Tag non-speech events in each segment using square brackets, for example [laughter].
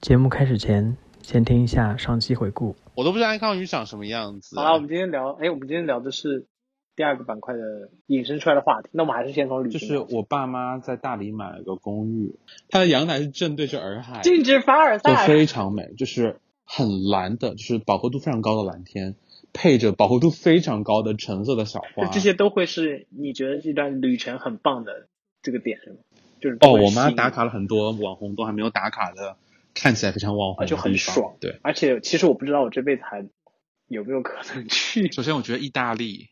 节目开始前，先听一下上期回顾。我都不知道安康鱼长什么样子。好了，我们今天聊，哎，我们今天聊的是第二个板块的引申出来的话题。那我们还是先从旅就。是我爸妈在大理买了个公寓，它的阳台是正对着洱海，禁止凡尔就赛。非常美，就是很蓝的，就是饱和度非常高的蓝天，配着饱和度非常高的橙色的小花。这些都会是你觉得这段旅程很棒的这个点是吗？就是哦，我妈打卡了很多网红都还没有打卡的，看起来非常网红啊，就很爽。对，而且其实我不知道我这辈子还有没有可能去。首先我觉得意大利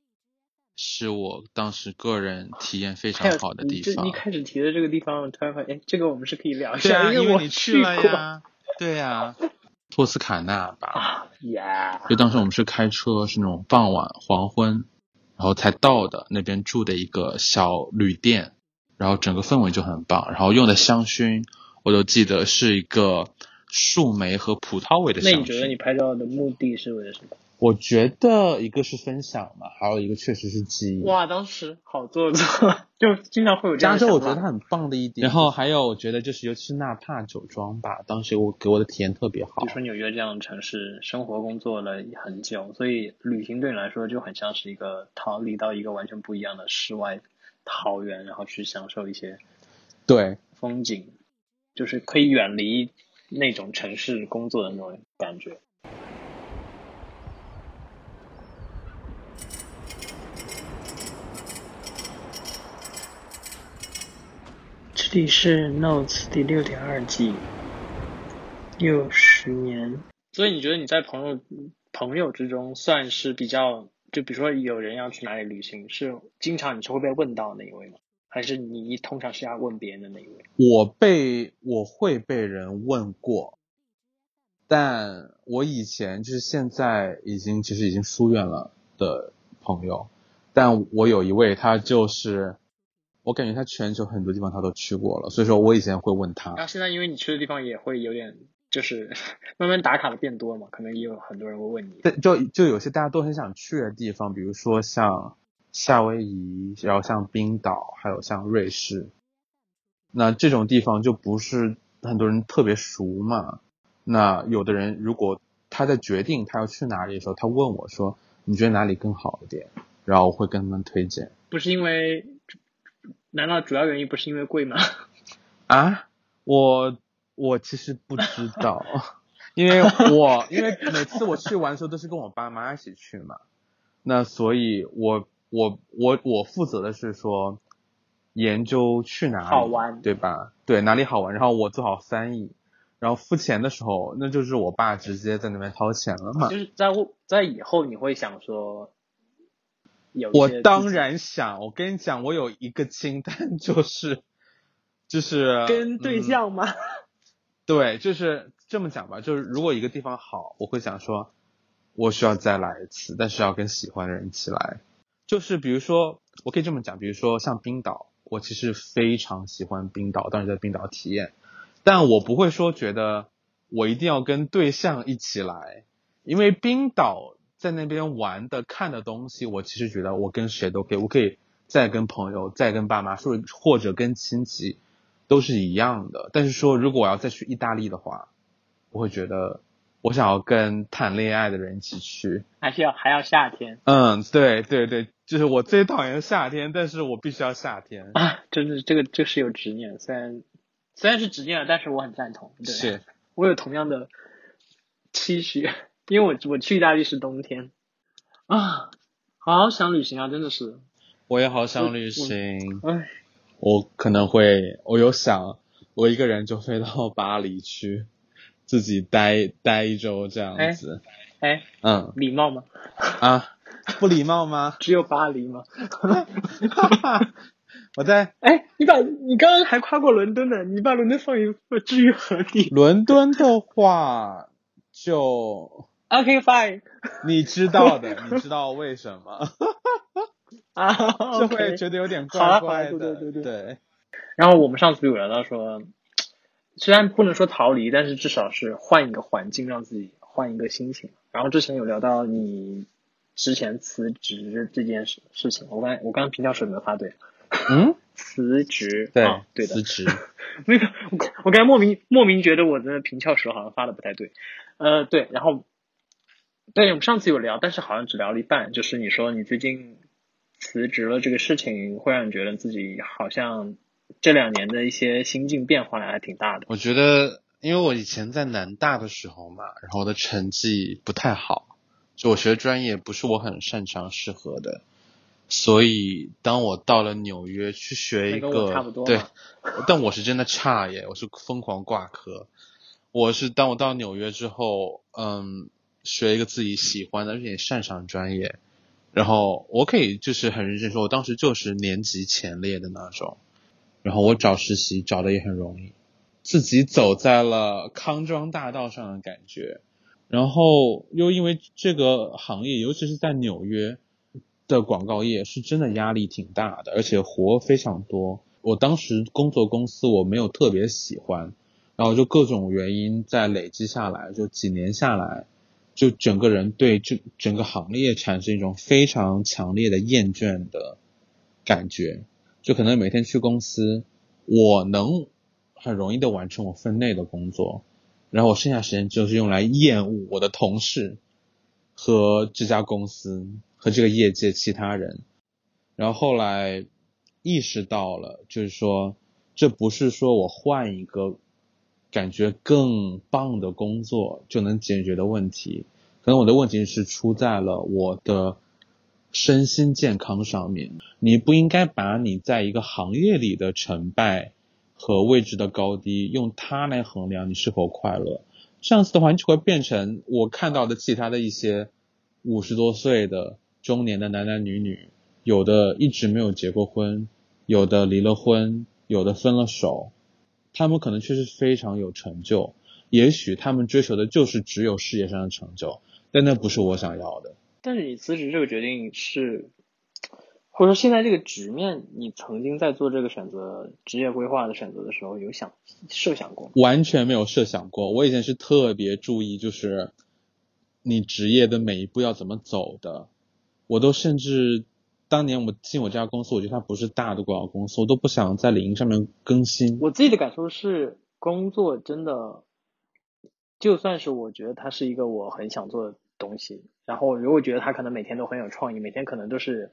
是我当时个人体验非常好的地方你这你。开始提的这个地方，我突然发现，哎，这个我们是可以聊一对下，啊，因为我你去了呀。对呀、托斯卡纳吧。啊呀。就当时我们是开车，是那种傍晚黄昏，然后才到的那边住的一个小旅店，然后整个氛围就很棒，然后用的香薰我都记得是一个树莓和葡萄味的。那你觉得你拍照的目的是为了什么？我觉得一个是分享嘛，还有一个确实是记忆。哇，当时好做作，就经常会有这样加州。我觉得它很棒的一点，然后还有我觉得就是尤其是纳帕酒庄吧，当时我给我的体验特别好比如。说纽约这样的城市，生活工作了很久，所以旅行对你来说就很像是一个逃离到一个完全不一样的世外桃源，然后去享受一些对，风景，就是可以远离那种城市工作的那种感觉。这里是 Notes 第六点二季，六十年。所以你觉得你在朋友朋友之中算是比较，就比如说有人要去哪里旅行，是经常你是会被问到那一位吗？还是你通常是要问别人的那一位？我被我会被人问过，但我以前就是现在已经其实已经疏远了的朋友，但我有一位他就是，我感觉他全球很多地方他都去过了，所以说我以前会问他然，后现在因为你去的地方也会有点，就是 [laughs] 慢慢打卡的变多了嘛，可能也有很多人会问你。对，就就有些大家都很想去的地方，比如说像夏威夷，然后像冰岛，还有像瑞士，那这种地方就不是很多人特别熟嘛。那有的人如果他在决定他要去哪里的时候，他问我说：“你觉得哪里更好一点？”然后我会跟他们推荐。不是因为，难道主要原因不是因为贵吗？[laughs] 啊，我我其实不知道，因为我因为每次我去玩的时候都是跟我爸妈一起去嘛，那所以我我我我负责的是说研究去哪里好玩对吧？对，哪里好玩，然后我做好翻译，然后付钱的时候，那就是我爸直接在那边掏钱了嘛。就是在在以后你会想说，有我当然想，我跟你讲，我有一个清单，就是就是跟对嗯象吗？[laughs] 对，就是这么讲吧，就是如果一个地方好，我会想说，我需要再来一次，但是要跟喜欢的人一起来。就是比如说，我可以这么讲，比如说像冰岛，我其实非常喜欢冰岛，当时在冰岛体验，但我不会说觉得我一定要跟对象一起来，因为冰岛在那边玩的、看的东西，我其实觉得我跟谁都可以，我可以再跟朋友、再跟爸妈，说或者跟亲戚都是一样的。但是说，如果我要再去意大利的话，我会觉得我想要跟谈恋爱的人一起去。还是要还要夏天嗯，对对对，就是我最讨厌夏天，但是我必须要夏天。啊？真的，这个这是有执念，虽然虽然是执念了，但是我很赞同。对，是，我有同样的期许，[laughs] 因为我我去意大利是冬天啊，好想旅行啊，真的是，我也好想旅行。唉，我可能会，我有想，我一个人就飞到巴黎去，自己待待一周这样子。哎，嗯礼貌吗？啊，不礼貌吗？[laughs] 只有巴黎吗？[laughs] 我在哎，你把你刚刚还夸过伦敦呢，你把伦敦放于置于何地伦敦的话，就？OK fine 你知道的，[laughs] 你知道为什么？啊，就会觉得有点怪怪的。对对对然后我们上次有聊到说，虽然不能说逃离，但是至少是换一个环境，让自己换一个心情。然后之前有聊到你之前辞职这件事事情，我刚才我刚刚平翘舌有没有发对？嗯，[laughs] 辞职。对，对的，辞职。那个，我我刚才莫名莫名觉得我的平翘舌好像发的不太对。呃，对，然后，对，我们上次有聊，但是好像只聊了一半。就是你说你最近辞职了这个事情，会让你觉得自己好像这两年的一些心境变化还挺大的。我觉得，因为我以前在南大的时候嘛，然后我的成绩不太好，就我学的专业不是我很擅长适合的。所以，当我到了纽约去学一个，对，但我是真的差耶，我是疯狂挂科。我是当我到纽约之后，嗯，学一个自己喜欢的而且擅长专业，然后我可以就是很认真说，我当时就是年级前列的那种。然后我找实习找的也很容易，自己走在了康庄大道上的感觉。然后又因为这个行业，尤其是在纽约。的广告业是真的压力挺大的，而且活非常多。我当时工作公司我没有特别喜欢，然后就各种原因在累积下来，就几年下来，就整个人对这整个行业产生一种非常强烈的厌倦的感觉。就可能每天去公司，我能很容易的完成我分内的工作，然后我剩下时间就是用来厌恶我的同事和这家公司。和这个业界其他人，然后后来意识到了，就是说，这不是说我换一个感觉更棒的工作就能解决的问题，可能我的问题是出在了我的身心健康上面。你不应该把你在一个行业里的成败和位置的高低用它来衡量你是否快乐，这样子的话，你就会变成我看到的其他的一些五十多岁的。中年的男男女女，有的一直没有结过婚，有的离了婚，有的分了手，他们可能确实非常有成就，也许他们追求的就是只有事业上的成就，但那不是我想要的。但是你辞职这个决定是，或者说现在这个局面，你曾经在做这个选择、职业规划的选择的时候，有想设想过吗？完全没有设想过。我以前是特别注意，就是你职业的每一步要怎么走的。我都甚至当年我进我这家公司，我觉得它不是大的广告公司，我都不想在领英上面更新。我自己的感受是，工作真的，就算是我觉得它是一个我很想做的东西，然后如果觉得他可能每天都很有创意，每天可能都是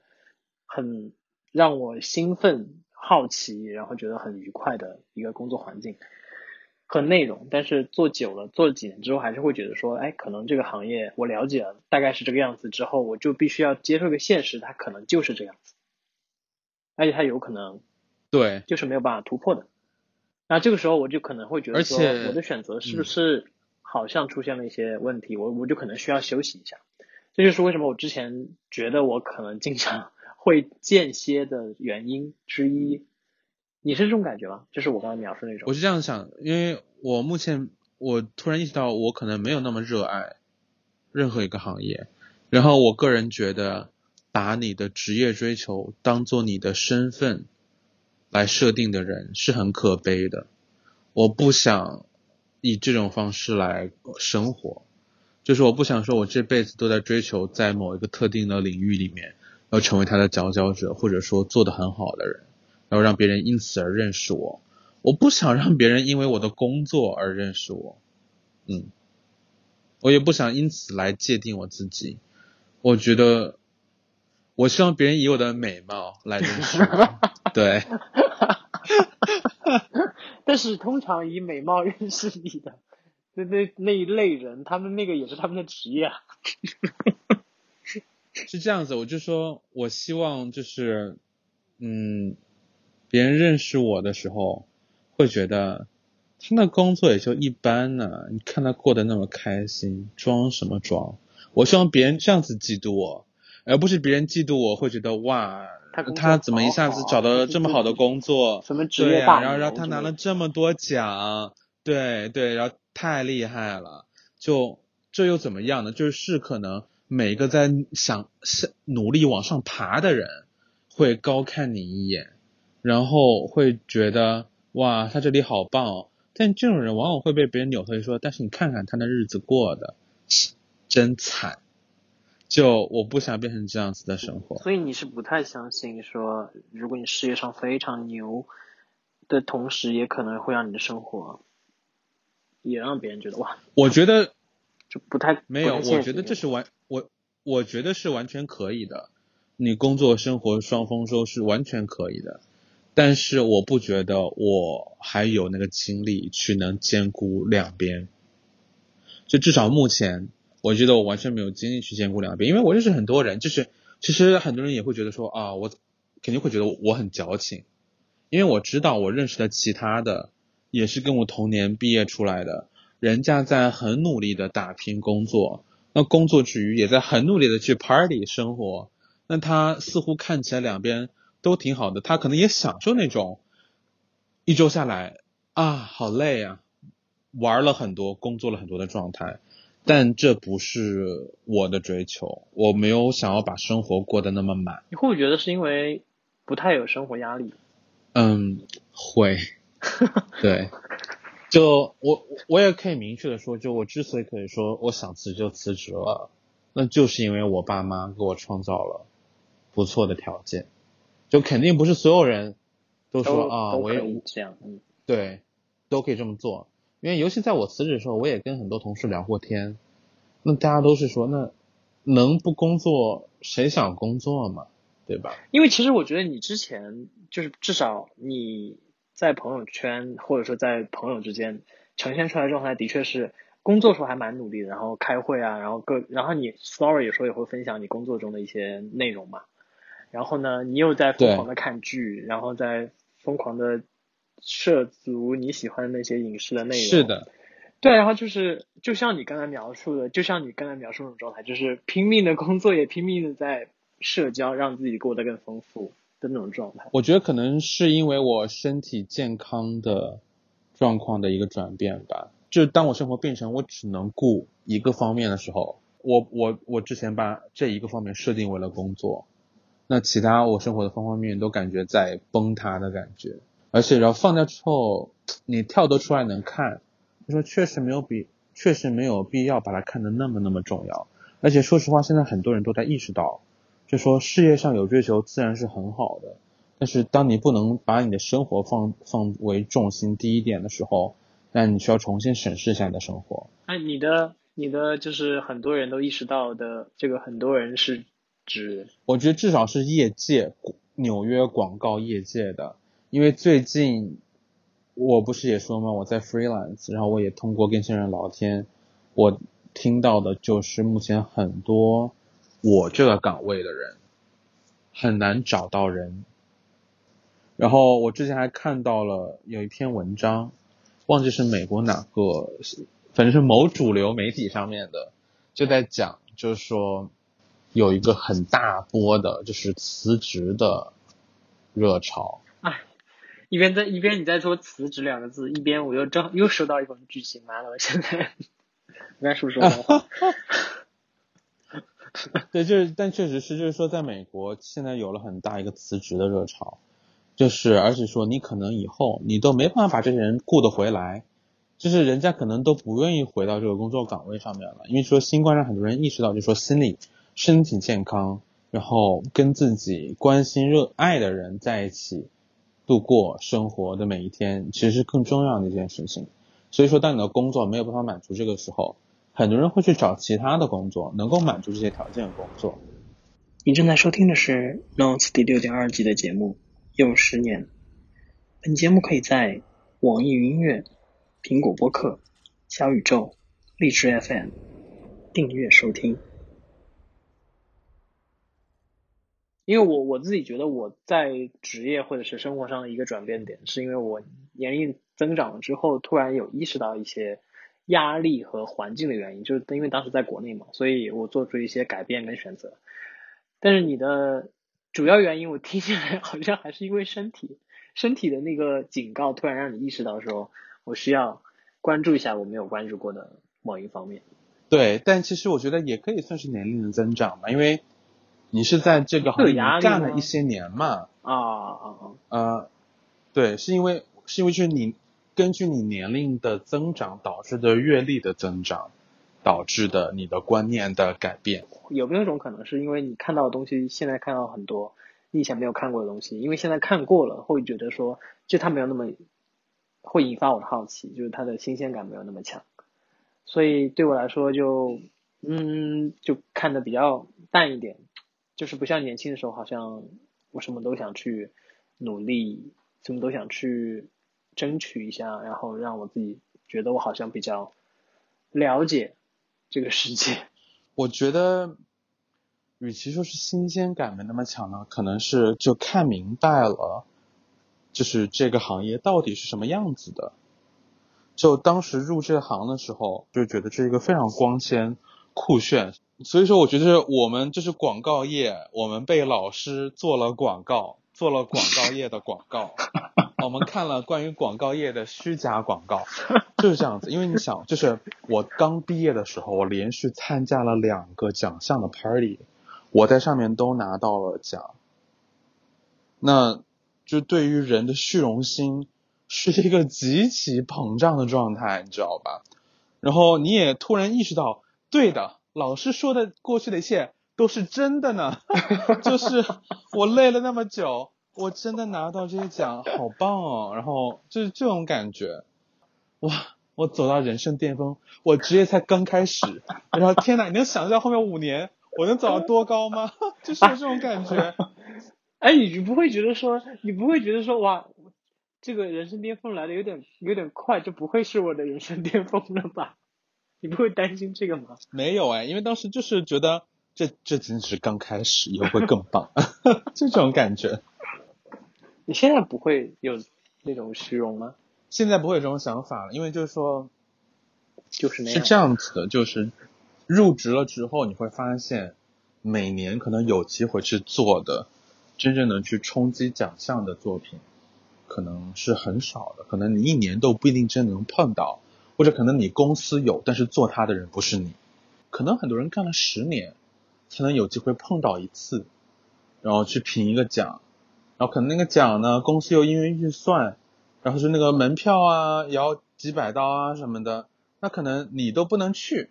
很让我兴奋、好奇，然后觉得很愉快的一个工作环境。和内容，但是做久了，做了几年之后，还是会觉得说，哎，可能这个行业我了解了，大概是这个样子之后，我就必须要接受一个现实，它可能就是这样子，而且它有可能，对，就是没有办法突破的。那这个时候我就可能会觉得说，我的选择是不是好像出现了一些问题，我我就可能需要休息一下。这就是为什么我之前觉得我可能经常 [laughs] 会间歇的原因之一。你是这种感觉吗？就是我刚才描述那种。我是这样想，因为我目前我突然意识到，我可能没有那么热爱任何一个行业。然后我个人觉得，把你的职业追求当做你的身份来设定的人是很可悲的。我不想以这种方式来生活，就是我不想说我这辈子都在追求在某一个特定的领域里面要成为他的佼佼者，或者说做得很好的人。然后让别人因此而认识我，我不想让别人因为我的工作而认识我，嗯，我也不想因此来界定我自己。我觉得，我希望别人以我的美貌来认识我，[laughs] 对。[laughs] 但是通常以美貌认识你的那那那一类人，他们那个也是他们的职业啊。[laughs] 是这样子，我就说我希望就是，嗯。别人认识我的时候，会觉得他那工作也就一般呢。你看他过得那么开心，装什么装？我希望别人这样子嫉妒我，而不是别人嫉妒我会觉得哇，他怎么一下子找到了这么好的工作？什么职业大然后然后他拿了这么多奖，对对，然后太厉害了。就这又怎么样呢？就是可能每一个在想是努力往上爬的人，会高看你一眼。然后会觉得哇，他这里好棒哦！但这种人往往会被别人扭头说，但是你看看他那日子过的真惨，就我不想变成这样子的生活。所以你是不太相信说，如果你事业上非常牛的同时，也可能会让你的生活也让别人觉得哇。我觉得就不太没有，我觉得这是完我我觉得是完全可以的。你工作生活双丰收是完全可以的，但是我不觉得我还有那个精力去能兼顾两边。就至少目前，我觉得我完全没有精力去兼顾两边，因为我认识很多人，就是其实很多人也会觉得说啊，我肯定会觉得我很矫情，因为我知道我认识的其他的也是跟我同年毕业出来的，人家在很努力的打拼工作，那工作之余也在很努力的去 party 生活，那他似乎看起来两边都挺好的，他可能也享受那种一周下来啊，好累啊。玩了很多，工作了很多的状态，但这不是我的追求。我没有想要把生活过得那么满。你会不会觉得是因为不太有生活压力？嗯，会。[laughs] 对，就我我也可以明确的说，就我之所以可以说我想辞就辞职了，那就是因为我爸妈给我创造了不错的条件。就肯定不是所有人都说啊，我也这样，嗯，对，都可以这么做。因为尤其在我辞职的时候，我也跟很多同事聊过天，那大家都是说，那能不工作谁想工作嘛，对吧？因为其实我觉得你之前就是至少你在朋友圈或者说在朋友之间呈现出来的状态，的确是工作时候还蛮努力的，然后开会啊，然后各，然后你 story 有时候也会分享你工作中的一些内容嘛，然后呢，你又在疯狂的看剧，然后在疯狂的。涉足你喜欢的那些影视的内容是的，对，然后就是就像你刚才描述的，就像你刚才描述那种状态，就是拼命的工作，也拼命的在社交，让自己过得更丰富的那种状态。我觉得可能是因为我身体健康的状况的一个转变吧。就当我生活变成我只能顾一个方面的时候，我我我之前把这一个方面设定为了工作，那其他我生活的方方面面都感觉在崩塌的感觉。而且，然后放掉之后，你跳得出来能看，就说确实没有比，确实没有必要把它看得那么那么重要。而且说实话，现在很多人都在意识到，就说事业上有追求自然是很好的，但是当你不能把你的生活放放为重心第一点的时候，那你需要重新审视一下你的生活。哎，你的你的就是很多人都意识到的这个很多人是指，我觉得至少是业界，纽约广告业界的。因为最近我不是也说吗？我在 freelance，然后我也通过跟新人聊天，我听到的就是目前很多我这个岗位的人很难找到人。然后我之前还看到了有一篇文章，忘记是美国哪个，反正是某主流媒体上面的，就在讲，就是说有一个很大波的，就是辞职的热潮。一边在一边你在说辞职两个字，一边我又正又收到一封剧情，妈的，我现在应该是不是？[laughs] 对，就是但确实是，就是说在美国现在有了很大一个辞职的热潮，就是而且说你可能以后你都没办法把这些人雇得回来，就是人家可能都不愿意回到这个工作岗位上面了，因为说新冠让很多人意识到，就说心理身体健康，然后跟自己关心热爱的人在一起。度过生活的每一天，其实是更重要的一件事情。所以说，当你的工作没有办法满足这个时候，很多人会去找其他的工作，能够满足这些条件的工作。你正在收听的是《Notes》第六点二季的节目，又十年。本节目可以在网易云音乐、苹果播客、小宇宙、荔枝 FM 订阅收听。因为我我自己觉得我在职业或者是生活上的一个转变点，是因为我年龄增长了之后，突然有意识到一些压力和环境的原因，就是因为当时在国内嘛，所以我做出一些改变跟选择。但是你的主要原因，我听起来 [laughs] 好像还是因为身体，身体的那个警告突然让你意识到说，我需要关注一下我没有关注过的某一方面。对，但其实我觉得也可以算是年龄的增长吧，因为。你是在这个行业干了一些年嘛？啊啊啊！呃，对，是因为是因为就是你根据你年龄的增长导致的阅历的增长，导致的你的观念的改变。有没有一种可能是因为你看到的东西，现在看到很多你以前没有看过的东西，因为现在看过了，会觉得说就它没有那么会引发我的好奇，就是它的新鲜感没有那么强，所以对我来说就嗯就看的比较淡一点，就是不像年轻的时候，好像我什么都想去努力，什么都想去争取一下，然后让我自己觉得我好像比较了解这个世界。[laughs] 我觉得，与其说是新鲜感没那么强呢，可能是就看明白了，就是这个行业到底是什么样子的。就当时入这行的时候，就觉得这是一个非常光鲜、酷炫。所以说，我觉得我们就是广告业，我们被老师做了广告，做了广告业的广告。[laughs] 我们看了关于广告业的虚假广告，就是这样子。因为你想，就是我刚毕业的时候，我连续参加了两个奖项的 party，我在上面都拿到了奖。那就对于人的虚荣心是一个极其膨胀的状态，你知道吧？然后你也突然意识到，对的，老师说的过去的一切都是真的呢。[laughs] 就是我累了那么久。我真的拿到这些奖，好棒哦！然后就是这种感觉，哇！我走到人生巅峰，我职业才刚开始，然后天哪！你能想象后面五年我能走到多高吗？[laughs] 就是这种感觉。[laughs] 哎，你不会觉得说，你不会觉得说，哇，这个人生巅峰来的有点有点快，就不会是我的人生巅峰了吧？你不会担心这个吗？[laughs] 没有哎，因为当时就是觉得这这仅仅是刚开始，以后会更棒，[laughs] 就这种感觉。你现在不会有那种虚荣吗？现在不会有这种想法了，因为就是说，就是那样。是这样子的，就是入职了之后，你会发现每年可能有机会去做的，真正能去冲击奖项的作品，可能是很少的。可能你一年都不一定真能碰到，或者可能你公司有，但是做它的人不是你。可能很多人干了十年，才能有机会碰到一次，然后去评一个奖。然后可能那个奖呢，公司又因为预算，然后是那个门票啊，也要几百刀啊什么的，那可能你都不能去。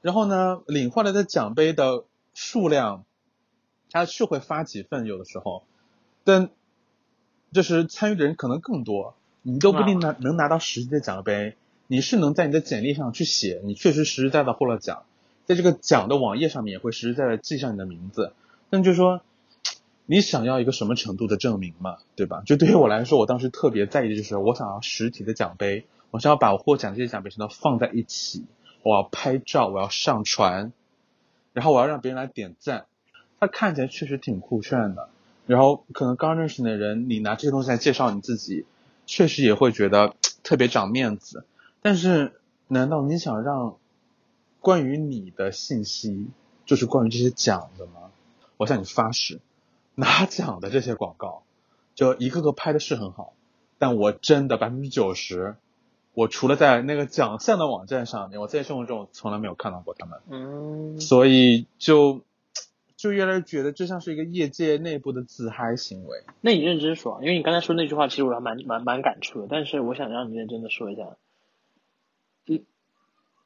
然后呢，领回来的奖杯的数量，他是会发几份有的时候，但就是参与的人可能更多，你都不一定拿能拿到实际的奖杯。你是能在你的简历上去写，你确实实实在在获了奖，在这个奖的网页上面也会实实在在记上你的名字，但就是说。你想要一个什么程度的证明嘛，对吧？就对于我来说，我当时特别在意的就是，我想要实体的奖杯，我想要把我获奖这些奖杯全都放在一起，我要拍照，我要上传，然后我要让别人来点赞，它看起来确实挺酷炫的。然后可能刚认识你的人，你拿这些东西来介绍你自己，确实也会觉得特别长面子。但是，难道你想让关于你的信息就是关于这些奖的吗？我向你发誓。拿 [laughs] 奖的这些广告，就一个个拍的是很好，但我真的百分之九十，我除了在那个奖项的网站上面，我在生活中从来没有看到过他们。嗯，所以就就越来越觉得这像是一个业界内部的自嗨行为。那你认真说，因为你刚才说那句话，其实我还蛮蛮蛮感触的。但是我想让你认真的说一下，你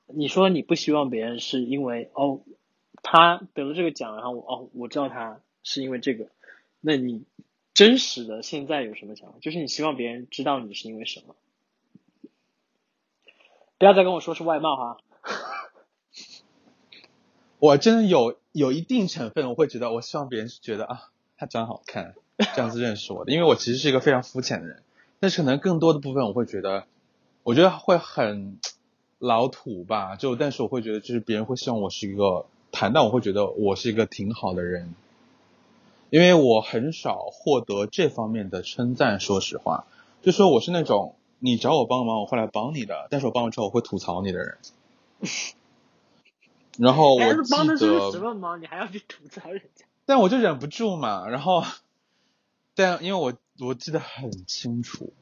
你说你不希望别人是因为哦，他得了这个奖，然后哦，我知道他是因为这个。那你真实的现在有什么想法？就是你希望别人知道你是因为什么？不要再跟我说是外貌哈。[laughs] 我真的有有一定成分，我会觉得我希望别人是觉得啊，他长得好看，这样子认识我的。因为我其实是一个非常肤浅的人，但是可能更多的部分我会觉得，我觉得会很老土吧。就但是我会觉得，就是别人会希望我是一个谈到，我会觉得我是一个挺好的人。因为我很少获得这方面的称赞，说实话，就说我是那种你找我帮忙，我会来帮你的，但是我帮完之后我会吐槽你的人。[laughs] 然后我记得，帮的是什么忙？你还要去吐槽人家？但我就忍不住嘛。然后，但因为我我记得很清楚，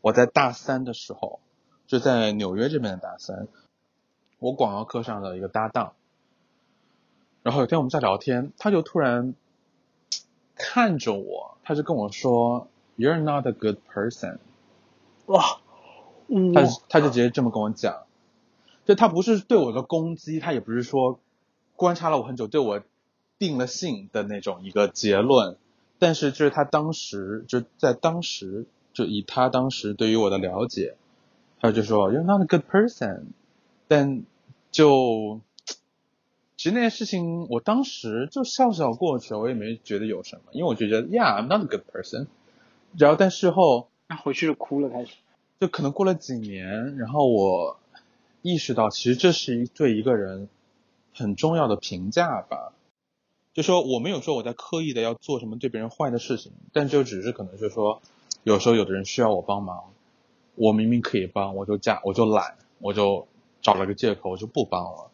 我在大三的时候，就在纽约这边的大三，我广告课上的一个搭档，然后有天我们在聊天，他就突然。看着我，他就跟我说：“You're not a good person。”哇，他他就直接这么跟我讲。就他不是对我的攻击，他也不是说观察了我很久对我定了性的那种一个结论，但是就是他当时就在当时就以他当时对于我的了解，他就说 You're not a good person，但就其实那件事情我当时就笑笑过去了，我也没觉得有什么，因为我就觉得 Yeah I'm not a good person，然后但事后那回去就哭了开始。就可能过了几年，然后我意识到，其实这是一对一个人很重要的评价吧。就说我没有说我在刻意的要做什么对别人坏的事情，但就只是可能就是说，有时候有的人需要我帮忙，我明明可以帮，我就假我就懒，我就找了个借口我就不帮了。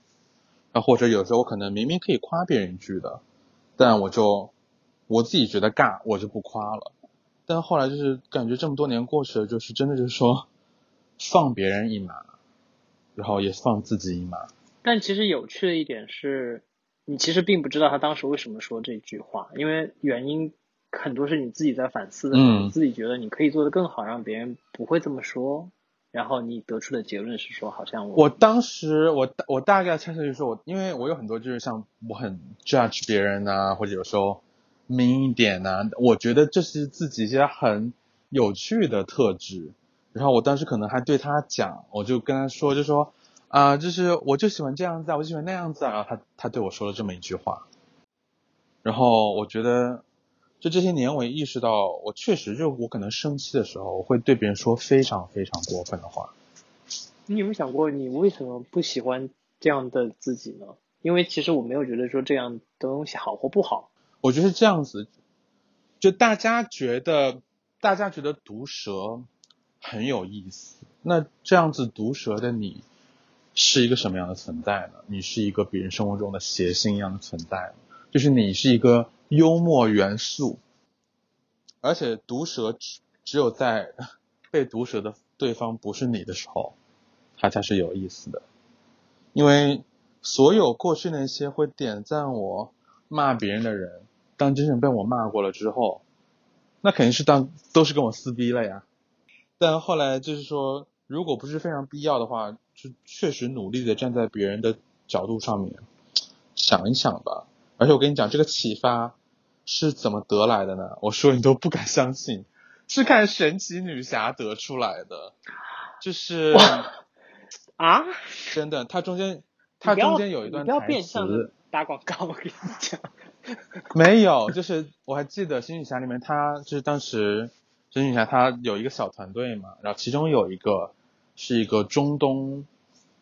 那或者有时候我可能明明可以夸别人一句的，但我就我自己觉得尬，我就不夸了。但后来就是感觉这么多年过去了，就是真的就是说放别人一马，然后也放自己一马。但其实有趣的一点是，你其实并不知道他当时为什么说这句话，因为原因很多是你自己在反思的，嗯，自己觉得你可以做得更好，让别人不会这么说，然后你得出的结论是说，好像我我当时我我大概猜测就是说我，因为我有很多就是像我很 judge 别人啊，或者有时候。mean 一点啊？我觉得这是自己一些很有趣的特质。然后我当时可能还对他讲，我就跟他说，就说啊，就是我就喜欢这样子啊，我就喜欢那样子啊。然后他他对我说了这么一句话。然后我觉得，就这些年我也意识到，我确实就我可能生气的时候，我会对别人说非常非常过分的话。你有没有想过，你为什么不喜欢这样的自己呢？因为其实我没有觉得说这样的东西好或不好。我觉得是这样子，就大家觉得，大家觉得毒舌很有意思。那这样子毒舌的你，是一个什么样的存在呢？你是一个别人生活中的谐星一样的存在，就是你是一个幽默元素。而且毒舌只只有在 [laughs] 被毒舌的对方不是你的时候，它才是有意思的。因为所有过去那些会点赞我、骂别人的人。当真正被我骂过了之后，那肯定是当都是跟我撕逼了呀。但后来就是说，如果不是非常必要的话，就确实努力的站在别人的角度上面想一想吧。而且我跟你讲，这个启发是怎么得来的呢？[laughs] 我说你都不敢相信，是看神奇女侠得出来的。就是啊，真的，它中间它中间有一段台词。打广告，我跟你讲。[laughs] 没有，就是我还记得《新女侠》里面，他就是当时新女侠她有一个小团队嘛，然后其中有一个是一个中东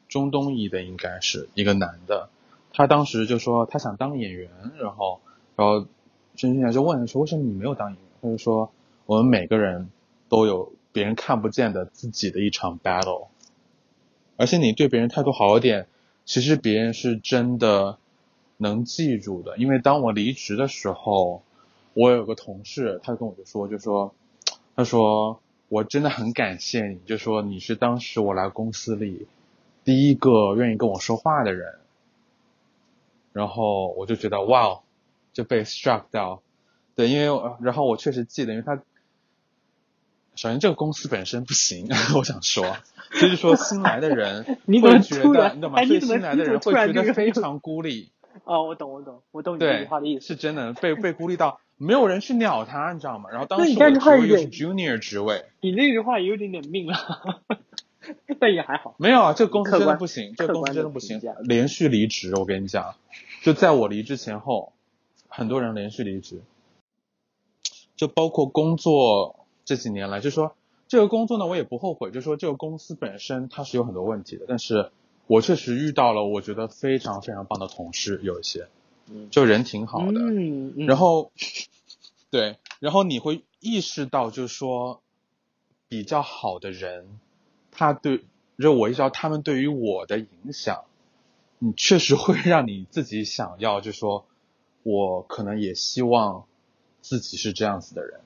中东裔的，应该是一个男的，他当时就说他想当演员，然后然后新女侠就问他说为什么你没有当演员？他就说我们每个人都有别人看不见的自己的一场 battle，而且你对别人态度好一点，其实别人是真的。能记住的，因为当我离职的时候，我有个同事，他跟我就说，就说，他说我真的很感谢你，就说你是当时我来公司里第一个愿意跟我说话的人，然后我就觉得哇，就被 struck 到，对，因为然后我确实记得，因为他首先这个公司本身不行，[laughs] 我想说，就是说新来的人 [laughs] 会觉得，你懂吗？所以新来的人会觉得非常孤立。[laughs] 哦，我懂，我懂，我懂你这句话的意思。是真的被被孤立到没有人去鸟他，你知道吗？然后当时我职位又是 junior 职位。你那句话也有点点命了，但也还好。没有啊，这个公司真的不行，这个公司真的不行，连续离职。我跟你讲，就在我离职前后，很多人连续离职。就包括工作这几年来，就说这个工作呢，我也不后悔。就说这个公司本身它是有很多问题的，但是。我确实遇到了我觉得非常非常棒的同事，有一些，就人挺好的，然后，[laughs] 对，然后你会意识到，就是说，比较好的人，他对，就我意识到他们对于我的影响，你确实会让你自己想要，就说，我可能也希望自己是这样子的人，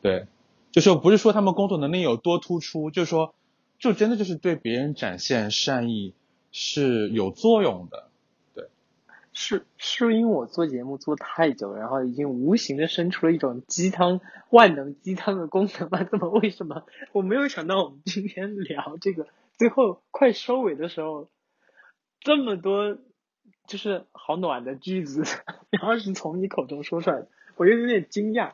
对，就说不是说他们工作能力有多突出，就是说。就真的就是对别人展现善意是有作用的，对。是是因为我做节目做太久了，然后已经无形的生出了一种鸡汤万能鸡汤的功能吗？怎么为什么我没有想到我们今天聊这个最后快收尾的时候，这么多就是好暖的句子，然后是从你口中说出来的，我就有点惊讶。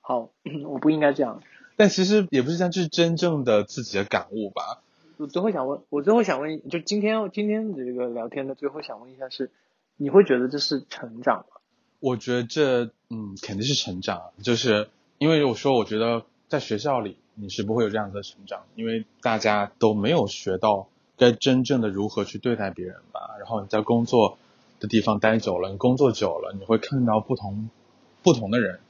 好，我不应该这样。但其实也不是这样，这是真正的自己的感悟吧。我最后想问，我最后想问，就今天今天的这个聊天的最后想问一下是，你会觉得这是成长吗？我觉得这嗯肯定是成长，就是因为我说我觉得在学校里你是不会有这样的成长，因为大家都没有学到该真正的如何去对待别人吧。然后你在工作的地方待久了，你工作久了，你会看到不同不同的人，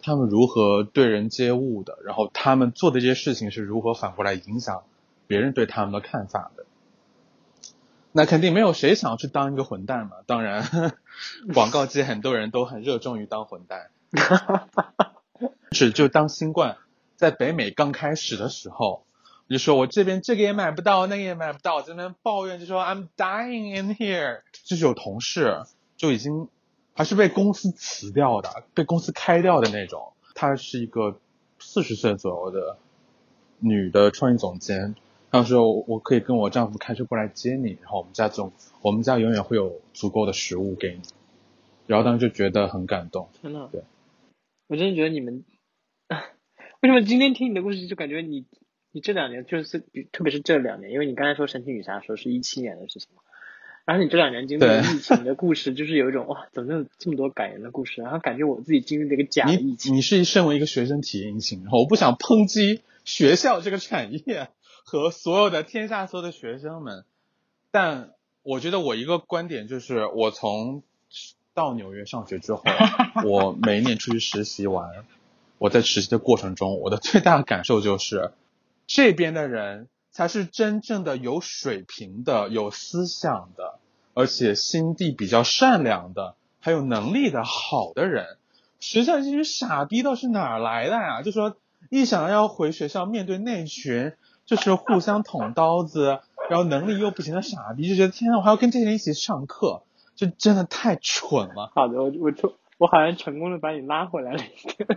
他们如何对人接物的，然后他们做的这些事情是如何反过来影响。别人对他们的看法的，那肯定没有谁想要去当一个混蛋嘛。当然，[laughs] 广告界很多人都很热衷于当混蛋。[laughs] 是就当新冠在北美刚开始的时候，就说我这边这个也买不到，那个也买不到，在那抱怨就说 I'm dying in here。就是有同事就已经还是被公司辞掉的，被公司开掉的那种。她是一个四十岁左右的女的创意总监。她说：“我可以跟我丈夫开车过来接你，然后我们家总我们家永远会有足够的食物给你。”然后当时就觉得很感动。真的，对，我真的觉得你们 [laughs] 为什么今天听你的故事就感觉你你这两年就是特别是这两年，因为你刚才说神奇女侠说是一七年的事情嘛，然后你这两年经历了疫情的故事，就是有一种哇，怎么有这么多感人的故事？然后感觉我自己经历了一个假疫情。你是身为一个学生体验型，然后我不想抨击学校这个产业。和所有的天下所有的学生们，但我觉得我一个观点就是，我从到纽约上学之后，我每一年出去实习完，我在实习的过程中，我的最大的感受就是，这边的人才是真正的有水平的、有思想的，而且心地比较善良的，还有能力的好的人。学校这群傻逼都是哪来的呀？就说一想要回学校面对那群。就是互相捅刀子，然后能力又不行的傻逼，就觉得天呐，我还要跟这些人一起上课，就真的太蠢了。好的，我我成，我好像成功的把你拉回来了一个。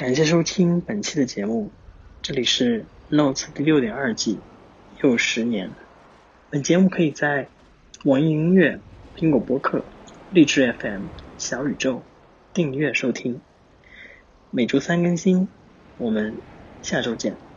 感谢收听本期的节目，这里是 Notes 第六点二季，又十年。本节目可以在网易音乐、苹果播客、荔枝 FM、小宇宙订阅收听，每周三更新。我们下周见。